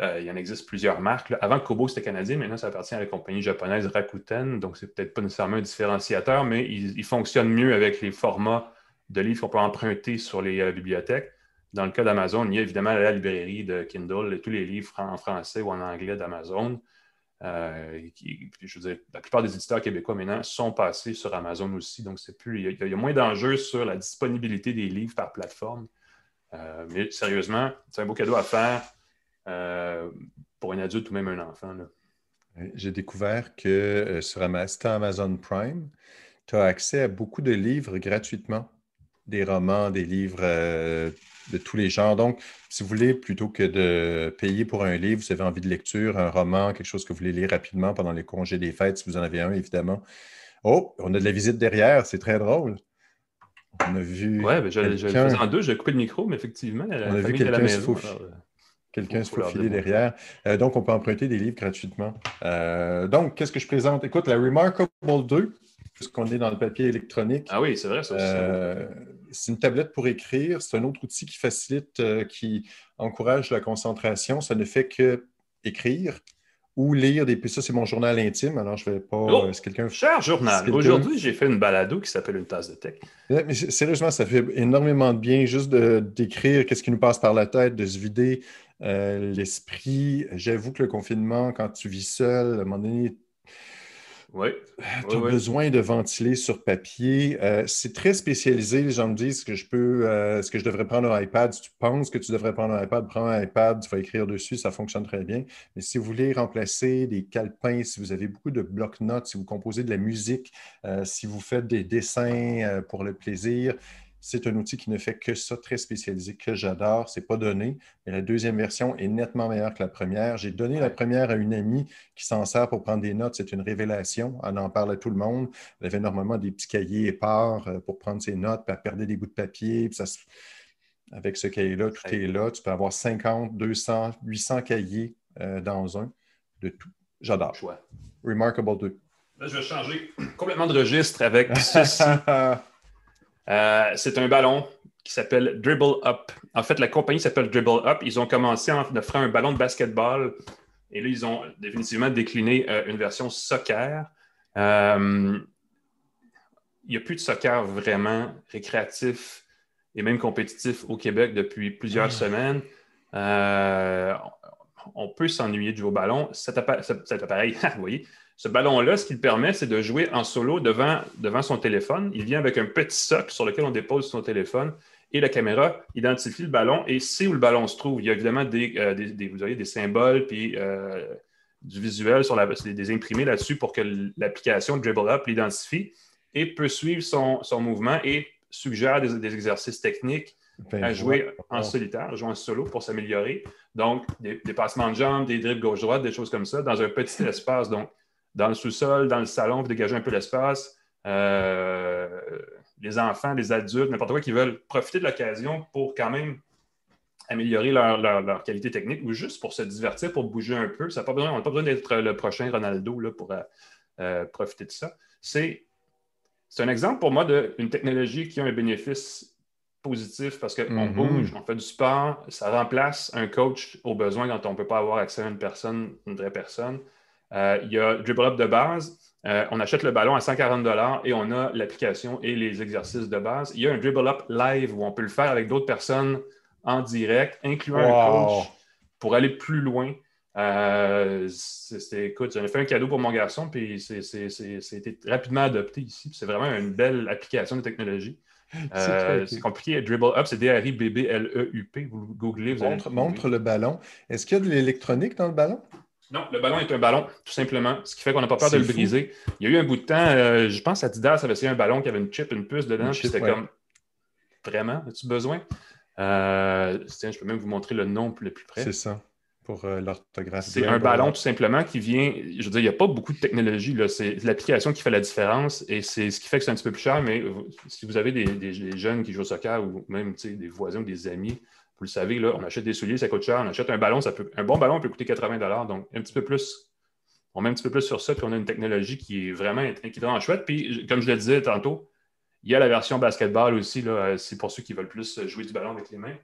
il y en existe plusieurs marques. Avant Kobo, c'était canadien, maintenant ça appartient à la compagnie japonaise Rakuten, donc c'est peut-être pas nécessairement un différenciateur, mais il, il, fonctionne mieux avec les formats de livres qu'on peut emprunter sur les bibliothèques. Dans le cas d'Amazon, il y a évidemment la librairie de Kindle, tous les livres en français ou en anglais d'Amazon. Euh, je veux dire, la plupart des éditeurs québécois maintenant sont passés sur Amazon aussi, donc c'est plus, il y, a, moins d'enjeux sur la disponibilité des livres par plateforme. Euh, mais sérieusement, c'est un beau cadeau à faire euh, pour un adulte ou même un enfant. J'ai découvert que sur Amazon Prime, tu as accès à beaucoup de livres gratuitement, des romans, des livres de tous les genres. Donc, si vous voulez, plutôt que de payer pour un livre, vous avez envie de lecture, un roman, quelque chose que vous voulez lire rapidement pendant les congés des fêtes, si vous en avez un, évidemment. Oh, on a de la visite derrière, c'est très drôle. On a vu. Ouais, ben, je, en deux, j'ai coupé le micro, mais effectivement, la on a vu quelqu'un se Quelqu'un se faufiler derrière. Euh, donc, on peut emprunter des livres gratuitement. Euh, donc, qu'est-ce que je présente? Écoute, la Remarkable 2, puisqu'on est dans le papier électronique. Ah oui, c'est vrai, ça aussi. Euh, c'est une tablette pour écrire. C'est un autre outil qui facilite, euh, qui encourage la concentration. Ça ne fait que écrire ou lire des. Ça, c'est mon journal intime. Alors, je ne vais pas. Oh, euh, quelqu'un... Cher journal. Aujourd'hui, j'ai fait une balado qui s'appelle Une tasse de tech. Mais sérieusement, ça fait énormément de bien juste d'écrire qu'est-ce qui nous passe par la tête, de se vider l'esprit. J'avoue que le confinement, quand tu vis seul, à un moment donné, oui. Tu as besoin de ventiler sur papier. Euh, c'est très spécialisé. Les gens me disent que je peux, euh, ce que je devrais prendre un iPad. Si tu penses que tu devrais prendre un iPad, prends un iPad, tu vas écrire dessus, ça fonctionne très bien. Mais si vous voulez remplacer des calepins, si vous avez beaucoup de blocs-notes, si vous composez de la musique, euh, si vous faites des dessins pour le plaisir, c'est un outil qui ne fait que ça, très spécialisé, que j'adore. Ce n'est pas donné, mais la deuxième version est nettement meilleure que la première. J'ai donné la première à une amie qui s'en sert pour prendre des notes. C'est une révélation. Elle en parle à tout le monde. Elle avait normalement des petits cahiers épars euh, pour prendre ses notes, puis elle perdait des bouts de papier. Avec ce cahier-là, tout est là. Tu peux avoir 50, 200, 800 cahiers euh, dans un de tout. J'adore. Remarkable 2. Là, je vais changer complètement de registre avec ceci. Euh, c'est un ballon qui s'appelle Dribble Up. En fait, la compagnie s'appelle Dribble Up. Ils ont commencé en offrant un ballon de basketball et là, ils ont définitivement décliné euh, une version soccer. Euh, il n'y a plus de soccer vraiment récréatif et même compétitif au Québec depuis plusieurs ah. semaines. on peut s'ennuyer du haut ballon. Cet, appareil, vous voyez, ce ballon-là, ce qu'il permet, c'est de jouer en solo devant, devant son téléphone. Il vient avec un petit socle sur lequel on dépose son téléphone et la caméra identifie le ballon et sait où le ballon se trouve. Il y a évidemment des, euh, vous des symboles puis euh, du visuel sur la, des imprimés là-dessus pour que l'application Dribble Up l'identifie et peut suivre son, mouvement et suggère des, exercices techniques ben, à jouer en solitaire, à jouer en solo pour s'améliorer. Donc, des, des, passements de jambes, des dribbles gauche-droite, des choses comme ça, dans un petit espace. Donc, dans le sous-sol, dans le salon, pour dégager un peu l'espace. Euh, les enfants, les adultes, n'importe quoi qui veulent profiter de l'occasion pour quand même améliorer leur, qualité technique ou juste pour se divertir, pour bouger un peu. Ça pas besoin, on n'a pas besoin d'être le prochain Ronaldo là, pour euh, euh, profiter de ça. C'est, un exemple pour moi d'une technologie qui a un bénéfice positif parce qu'on mm-hmm. bouge, on fait du sport, ça remplace un coach au besoin quand on ne peut pas avoir accès à une personne, une vraie personne. Euh, il y a Dribble Up de base. Euh, on achète le ballon à 140 et on a l'application et les exercices de base. Il y a un Dribble Up live où on peut le faire avec d'autres personnes en direct, incluant un coach pour aller plus loin. Euh, écoute, j'en ai fait un cadeau pour mon garçon, puis c'est été rapidement adopté ici. C'est vraiment une belle application de technologie. c'est compliqué. Dribble Up, c'est D-R-I-B-B-L-E-U-P. Vous googlez, vous montre, montre le ballon. Est-ce qu'il y a de l'électronique dans le ballon? Non, le ballon est un ballon, tout simplement. Ce qui fait qu'on n'a pas peur de le briser. Il y a eu un bout de temps, euh, je pense à Adidas avait essayé un ballon qui avait une chip, une puce dedans, puis c'était comme vraiment, as-tu besoin? Euh, tiens, je peux même vous montrer le nom le plus près. C'est ça. pour euh, l'orthographe. C'est un ballon tout simplement qui vient. Je veux dire, il n'y a pas beaucoup de technologie. C'est l'application qui fait la différence et c'est ce qui fait que c'est un petit peu plus cher. Mais si vous avez des, jeunes qui jouent au soccer ou même des voisins ou des amis, vous le savez, là, on achète des souliers, ça coûte cher. On achète un ballon, ça peut, un bon ballon peut coûter 80 Donc, un petit peu plus. On met un petit peu plus sur ça, puis on a une technologie qui est vraiment, qui est chouette. Puis, comme je le disais tantôt, il y a la version basketball aussi. Euh, c'est pour ceux qui veulent plus jouer du ballon avec les mains.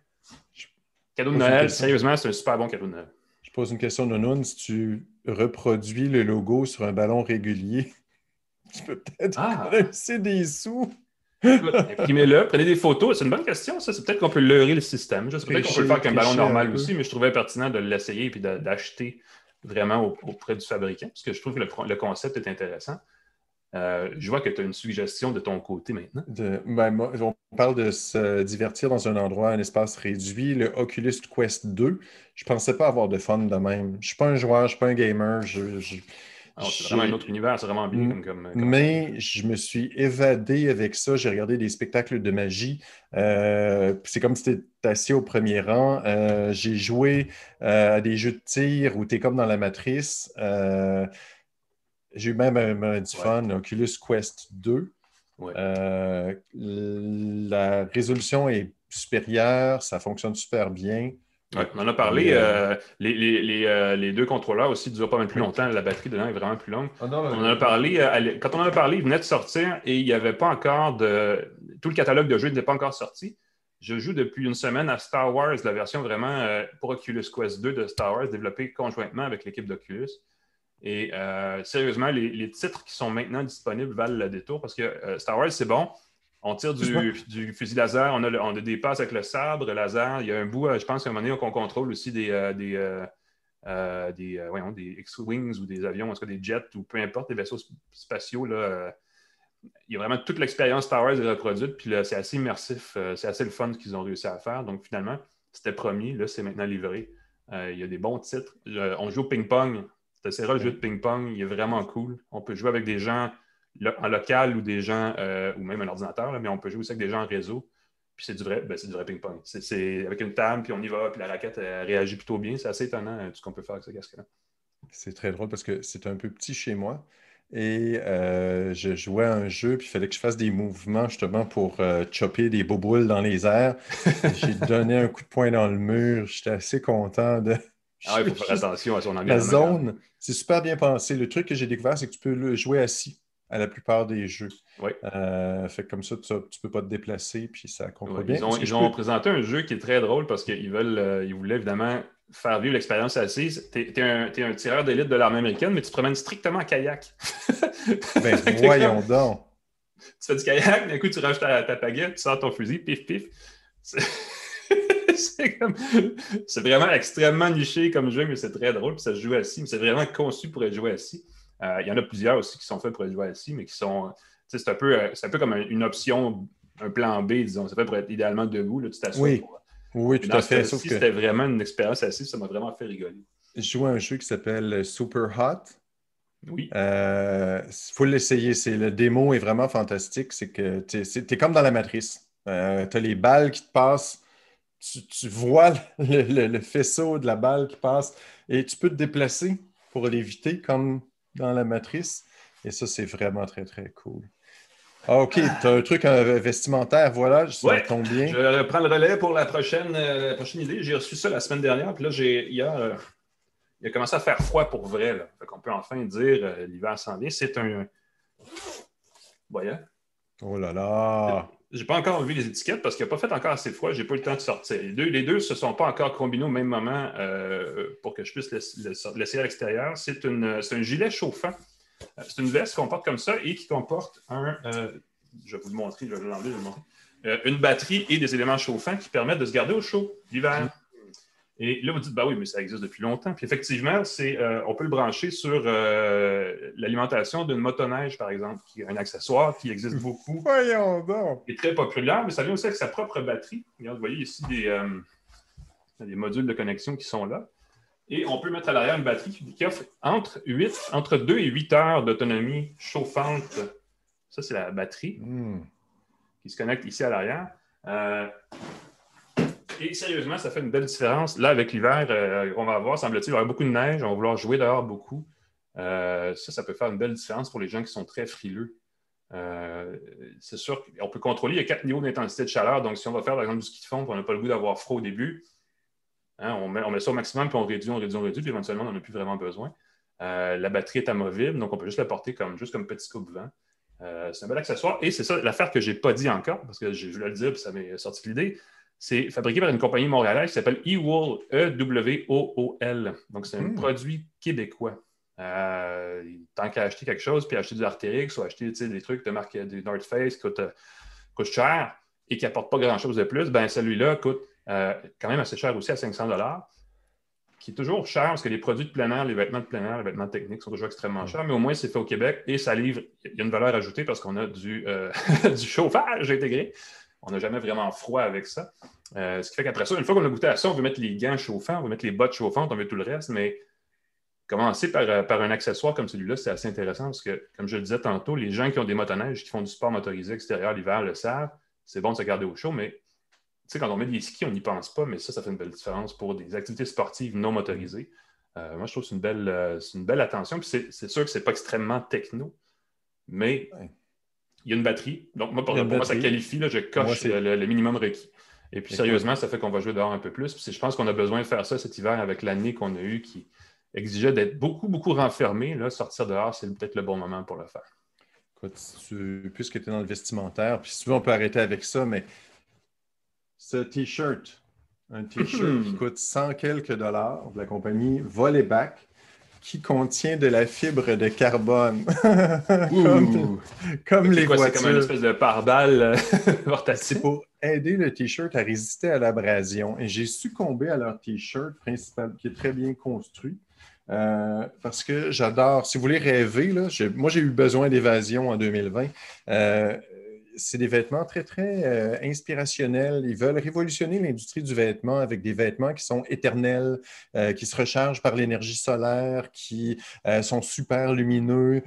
Cadeau de Noël, sérieusement, c'est un super bon cadeau de Noël. Je pose une question de Noun. Si tu reproduis le logo sur un ballon régulier, tu peux peut-être ah. des sous. Imprimez-le, prenez des photos. C'est une bonne question, ça. C'est peut-être qu'on peut leurrer le système. Je sais peut-être qu'on peut le faire avec un ballon normal aussi, mais je trouvais pertinent de l'essayer et d'acheter vraiment auprès du fabricant, parce que je trouve que le concept est intéressant. Euh, je vois que tu as une suggestion de ton côté maintenant. Ben, on parle de se divertir dans un endroit, un espace réduit. Le Oculus Quest 2, je ne pensais pas avoir de fun de même. Je ne suis pas un joueur, je ne suis pas un gamer. C'est vraiment un autre univers, c'est vraiment bien comme, Mais je me suis évadé avec ça. J'ai regardé des spectacles de magie. Euh, c'est comme si tu étais assis au premier rang. Euh, j'ai joué à des jeux de tir où tu es comme dans la matrice. J'ai eu même un, du fun, Oculus Quest 2. Euh, la résolution est supérieure, ça fonctionne super bien. On en a parlé. Euh, euh, les, deux contrôleurs aussi durent pas mal plus longtemps. La batterie dedans est vraiment plus longue. Ah on en a parlé. quand on en a parlé, il venait de sortir et il n'y avait pas encore de. Tout le catalogue de jeux n'était pas encore sorti. Je joue depuis une semaine à Star Wars, la version vraiment pour Oculus Quest 2 de Star Wars, développée conjointement avec l'équipe d'Oculus. Et euh, sérieusement, les, titres qui sont maintenant disponibles valent le détour parce que euh, Star Wars, c'est bon. On tire du, fusil laser, on a, des passes avec le sabre, laser. Il y a un bout, euh, je pense qu'à un moment donné, qu'on contrôle aussi des, des, des, X-Wings ou des avions, en tout cas des jets ou peu importe, des vaisseaux spatiaux. Là, il y a vraiment toute l'expérience Star Wars est reproduite, puis c'est assez immersif, c'est assez le fun qu'ils ont réussi à faire. Donc finalement, c'était promis, là, c'est maintenant livré. il y a des bons titres. on joue au ping-pong tu essaieras le jeu de ping-pong, il est vraiment cool. On peut jouer avec des gens en local ou des gens, euh, ou même un ordinateur, mais on peut jouer aussi avec des gens en réseau. Puis c'est du vrai, ben, du vrai ping-pong. C'est avec une table, puis on y va, puis la raquette réagit plutôt bien. C'est assez étonnant euh, tout ce qu'on peut faire avec ce casque-là. C'est très drôle parce que c'est un peu petit chez moi. Et euh, je jouais à un jeu, puis il fallait que je fasse des mouvements justement pour chopper des boboules dans les airs. J'ai donné un coup de poing dans le mur. J'étais assez content de, ah il faut faire attention à son environnement. La zone, c'est super bien pensé. Le truc que j'ai découvert, c'est que tu peux le jouer assis à la plupart des jeux. Oui. Euh, fait comme ça, tu ne peux pas te déplacer, puis ça comprend bien. Ils ont, présenté un jeu qui est très drôle parce qu'ils veulent, euh, ils voulaient évidemment faire vivre l'expérience assise. Tu es, un, tireur d'élite de l'armée américaine, mais tu te promènes strictement en kayak. ben, voyons donc. Tu fais du kayak, d'un coup, tu rajoutes ta, ta pagaie, tu sors ton fusil, pif, pif. c'est vraiment extrêmement niché comme jeu, mais c'est très drôle. Puis ça se joue assis. C'est vraiment conçu pour être joué assis. Euh, il y en a plusieurs aussi qui sont faits pour être joués assis, mais qui sont. C'est un, peu, euh, un peu comme une option, un plan B, disons. C'est fait pour être idéalement debout. Là, tu oui. oui, tout à fait. Sauf que... C'était vraiment une expérience assise. Ça m'a vraiment fait rigoler. Je joue à un jeu qui s'appelle Super Hot. Oui. Il euh, faut l'essayer. Le démo est vraiment fantastique. C'est que tu es, comme dans la matrice. tu as les balles qui te passent tu, vois le, faisceau de la balle qui passe et tu peux te déplacer pour l'éviter comme dans la matrice. Et ça, c'est vraiment très, très cool. Ah, OK, tu as un truc vestimentaire, voilà, ça tombe bien. Je prends le relais pour la prochaine, euh, prochaine idée. J'ai reçu ça la semaine dernière, puis là, j'ai, hier, euh, il a commencé à faire froid pour vrai. Là. Fait qu'on peut enfin dire euh, l'hiver s'en vient. C'est un. Voyez. Oh là là! J'ai pas encore vu les étiquettes parce qu'il n'a pas fait encore assez fois. J'ai pas eu le temps de sortir. Les deux, les deux se sont pas encore combinés au même moment euh, pour que je puisse le, laisser à l'extérieur. C'est un gilet chauffant. Euh, c'est une veste qu'on porte comme ça et qui comporte un. Euh, je vais vous le montrer, je vais l'enlever, je vais le montrer. une batterie et des éléments chauffants qui permettent de se garder au chaud l'hiver. Et là, vous dites, bah oui, mais ça existe depuis longtemps. Puis effectivement, c'est, euh, on peut le brancher sur euh, l'alimentation d'une motoneige, par exemple, qui est un accessoire qui existe beaucoup. Voyons donc! Qui est très populaire, mais ça vient aussi avec sa propre batterie. Regarde, vous voyez ici des, euh, des modules de connexion qui sont là. Et on peut mettre à l'arrière une batterie qui offre entre, 8, entre 2 et 8 heures d'autonomie chauffante. Ça, c'est la batterie hmm. qui se connecte ici à l'arrière. Et sérieusement, ça fait une belle différence. Là, avec l'hiver, euh, on va avoir, semble-t-il, beaucoup de neige, on va vouloir jouer dehors beaucoup. Euh, ça, ça peut faire une belle différence pour les gens qui sont très frileux. Euh, c'est sûr qu'on peut contrôler, il y a quatre niveaux d'intensité de chaleur. Donc, si on va faire, par exemple, du ski de fond, on n'a pas le goût d'avoir froid au début, hein, on, met, ça au maximum, puis on réduit, on réduit, on réduit, puis éventuellement, on n'en a plus vraiment besoin. la batterie est amovible, donc on peut juste la porter comme, juste comme petit coupe-vent. c'est un bel accessoire. Et c'est ça l'affaire que je n'ai pas dit encore, parce que je voulais le dire, puis ça m'est sorti l'idée. C'est fabriqué par une compagnie montréalaise qui s'appelle E-Wool, E-W-O-O-L. Donc, c'est un hmm. produit québécois. Euh, tant qu'à acheter quelque chose, puis acheter du Arterix ou acheter des trucs de marque du North Face qui coûtent coûte cher et qui n'apportent pas grand-chose de plus, ben celui-là coûte euh, quand même assez cher aussi à 500 qui est toujours cher parce que les produits de plein air, les vêtements de plein air, les vêtements techniques sont toujours extrêmement hmm. chers, mais au moins c'est fait au Québec et ça livre, il y a une valeur ajoutée parce qu'on a du, euh, du chauffage intégré. On n'a jamais vraiment froid avec ça. Euh, ce qui fait qu'après ça, une fois qu'on a goûté à ça, on veut mettre les gants chauffants, on veut mettre les bottes chauffantes, on veut tout le reste, mais commencer par, euh, par un accessoire comme celui-là, c'est assez intéressant parce que, comme je le disais tantôt, les gens qui ont des motoneiges, qui font du sport motorisé extérieur l'hiver le savent, c'est bon de se garder au chaud, mais quand on met des skis, on n'y pense pas, mais ça, ça fait une belle différence pour des activités sportives non motorisées. Euh, moi, je trouve que c'est une belle, une belle attention. Puis c'est sûr que ce n'est pas extrêmement techno, mais il y a une batterie. Donc, moi, pour, moi, ça qualifie. Là, je coche le, minimum requis. Et puis, sérieusement, ça fait qu'on va jouer dehors un peu plus. Puis, je pense qu'on a besoin de faire ça cet hiver avec l'année qu'on a eue qui exigeait d'être beaucoup, beaucoup renfermé. Là, sortir dehors, c'est peut-être le bon moment pour le faire. Écoute, puisque tu es dans le vestimentaire, puis si tu veux, on peut arrêter avec ça, mais ce T-shirt, un T-shirt qui coûte 100 quelques dollars de la compagnie Volleyback, qui contient de la fibre de carbone. comme, les voitures. C'est comme une espèce de pare-balles euh, portatif. Pour aider le T-shirt à résister à l'abrasion. Et j'ai succombé à leur T-shirt principal, qui est très bien construit. Euh, parce que j'adore, si vous voulez rêver, là, moi j'ai eu besoin d'évasion en 2020 c'est des vêtements très, très euh, inspirationnels. Ils veulent révolutionner l'industrie du vêtement avec des vêtements qui sont éternels, euh, qui se rechargent par l'énergie solaire, qui euh, sont super lumineux,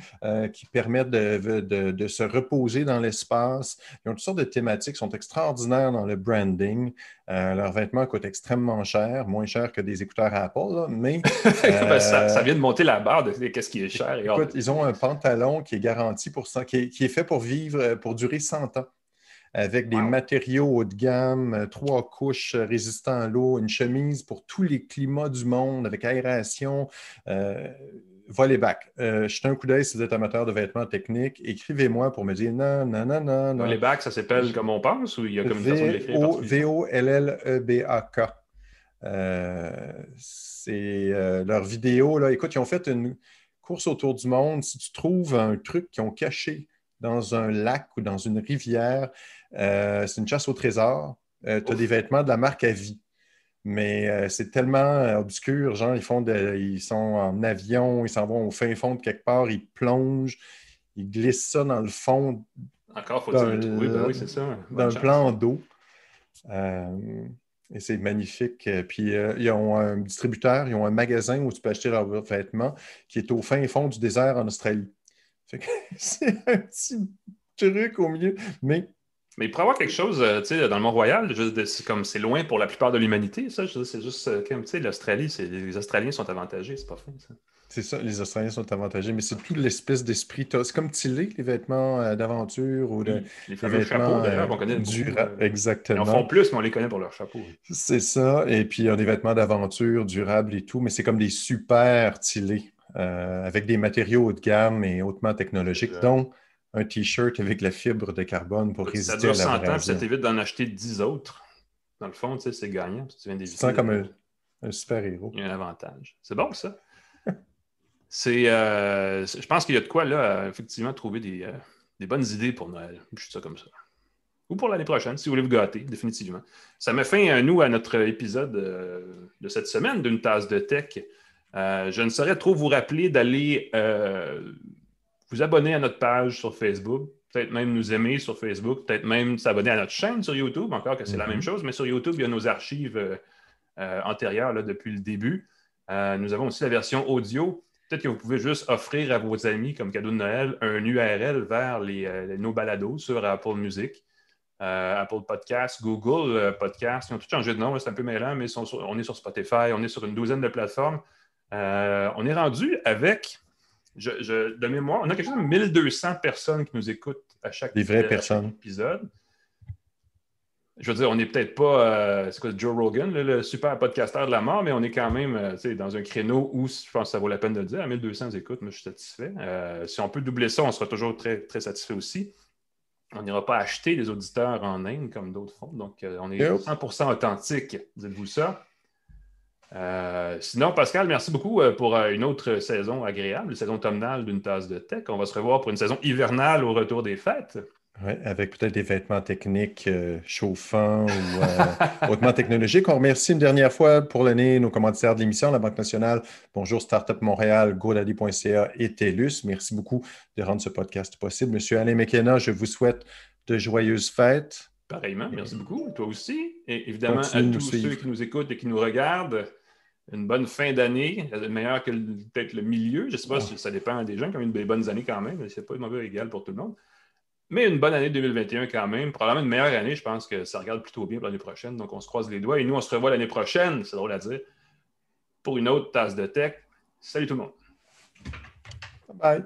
qui permettent de, se reposer dans l'espace. Ils ont toutes sortes de thématiques, sont extraordinaires dans le branding. Leurs vêtements coûtent extrêmement cher, moins cher que des écouteurs Apple, mais... ça, vient de monter la barre de qu'est-ce qui est cher. Écoute, ils ont un pantalon qui est garanti pour ça, qui est, qui est fait pour vivre, pour durer 100 ans avec des matériaux haut de gamme, euh, trois couches résistants à l'eau, une chemise pour tous les climats du monde avec aération. Euh, Volleyback. Euh, jetez un coup d'œil si vous êtes amateur de vêtements techniques. Écrivez-moi pour me dire non, non, non, non. Volleyback, ça s'appelle comme on pense ou il y a comme une façon de l'écrire? V-O-L-L-E-B-A-K. Euh, c'est leur vidéo. Là. Écoute, ils ont fait une course autour du monde. Si tu trouves un truc qu'ils ont caché dans un lac ou dans une rivière. Euh, c'est une chasse au trésor. Euh, tu as des vêtements de la marque à vie. Mais euh, c'est tellement obscur, genre, ils, font ils sont en avion, ils s'en vont au fin fond de quelque part, ils plongent, ils glissent ça dans le fond. Encore faut-il le trouver, ben oui, c'est ça. Dans le plan d'eau. et c'est magnifique. Puis ils ont un distributeur, ils ont un magasin où tu peux acheter leurs vêtements qui est au fin fond du désert en Australie. c'est un petit truc au milieu. Mais mais pour avoir quelque chose, euh, tu sais, dans le Mont-Royal, c'est comme c'est loin pour la plupart de l'humanité, ça. C'est juste euh, comme, tu sais, l'Australie, les Australiens sont avantagés, c'est pas fin, ça. C'est ça, les Australiens sont avantagés, mais c'est toute l'espèce d'esprit. C'est comme Tilly, les vêtements euh, d'aventure ou de, les, fameux chapeaux, d'ailleurs, on connaît Exactement. Ils en font plus, mais on les connaît pour leurs chapeaux. C'est ça, et puis il y a des vêtements d'aventure durables et tout, mais c'est comme des super Tilly. Euh, avec des matériaux haut de gamme et hautement technologiques, dont un T-shirt avec la fibre de carbone pour résister à la Ça dure 100 ans, puis ça t'évite d'en acheter 10 autres. Dans le fond, tu sais, c'est gagnant, tu viens d'éviter... Comme un, super-héros. Il y a un avantage. C'est bon, ça. c'est, euh, je pense qu'il y a de quoi, là, effectivement, trouver des, euh, des bonnes idées pour Noël. Je suis ça comme ça. Ou pour l'année prochaine, si vous voulez vous gâter, définitivement. Ça met fin, nous, à notre épisode de cette semaine d'une tasse de tech. Euh, je ne saurais trop vous rappeler d'aller euh, vous abonner à notre page sur Facebook, peut-être même nous aimer sur Facebook, peut-être même s'abonner à notre chaîne sur YouTube, encore que c'est la même mhm. chose, mais sur YouTube, il y a nos archives euh, antérieures là, depuis le début. nous avons aussi la version audio. Peut-être que vous pouvez juste offrir à vos amis comme cadeau de Noël un URL vers les, nos balados sur Apple Music. Apple Podcasts, Google Podcasts. Ils ont tout changé de nom, c'est un peu mêlant, mais on est sur Spotify, on est sur une douzaine de plateformes. on est rendu avec, de mémoire, on a quelque chose de 1200 personnes qui nous écoutent à chaque, Des vraies personnes. épisode je veux dire, on n'est peut-être pas, euh, c'est quoi, Joe Rogan, le super podcasteur de la mort, mais on est quand même euh, dans un créneau où je pense que ça vaut la peine de le dire. À 1200 écoutes, moi, je suis satisfait. Euh, si on peut doubler ça, on sera toujours très, très satisfait aussi. On n'ira pas acheter des auditeurs en Inde comme d'autres font. Donc, on est 100% authentique. Dites-vous ça. Sinon, Pascal, merci beaucoup pour une autre saison agréable, une saison automnale d'une tasse de tech. On va se revoir pour une saison hivernale au retour des fêtes. Oui, avec peut-être des vêtements techniques euh, chauffants ou euh, hautement technologiques. On remercie une dernière fois pour l'année nos commanditaires de l'émission, la Banque nationale, Bonjour Startup Montréal, GoDaddy.ca et TELUS. Merci beaucoup de rendre ce podcast possible. Monsieur Alain McKenna, je vous souhaite de joyeuses fêtes. Pareillement, merci beaucoup. Toi aussi. Et évidemment, à tous ceux qui nous écoutent et qui nous regardent, une bonne fin d'année, meilleure que peut-être le milieu. Je ne sais pas si ça dépend des gens qui ont eu des bonnes années quand même, mais ce n'est pas mauvais égal pour tout le monde. Mais une bonne année 2021 quand même. Probablement une meilleure année. Je pense que ça regarde plutôt bien pour l'année prochaine. Donc, on se croise les doigts. Et nous, on se revoit l'année prochaine, c'est drôle à dire, pour une autre tasse de tech. Salut tout le monde. Bye bye.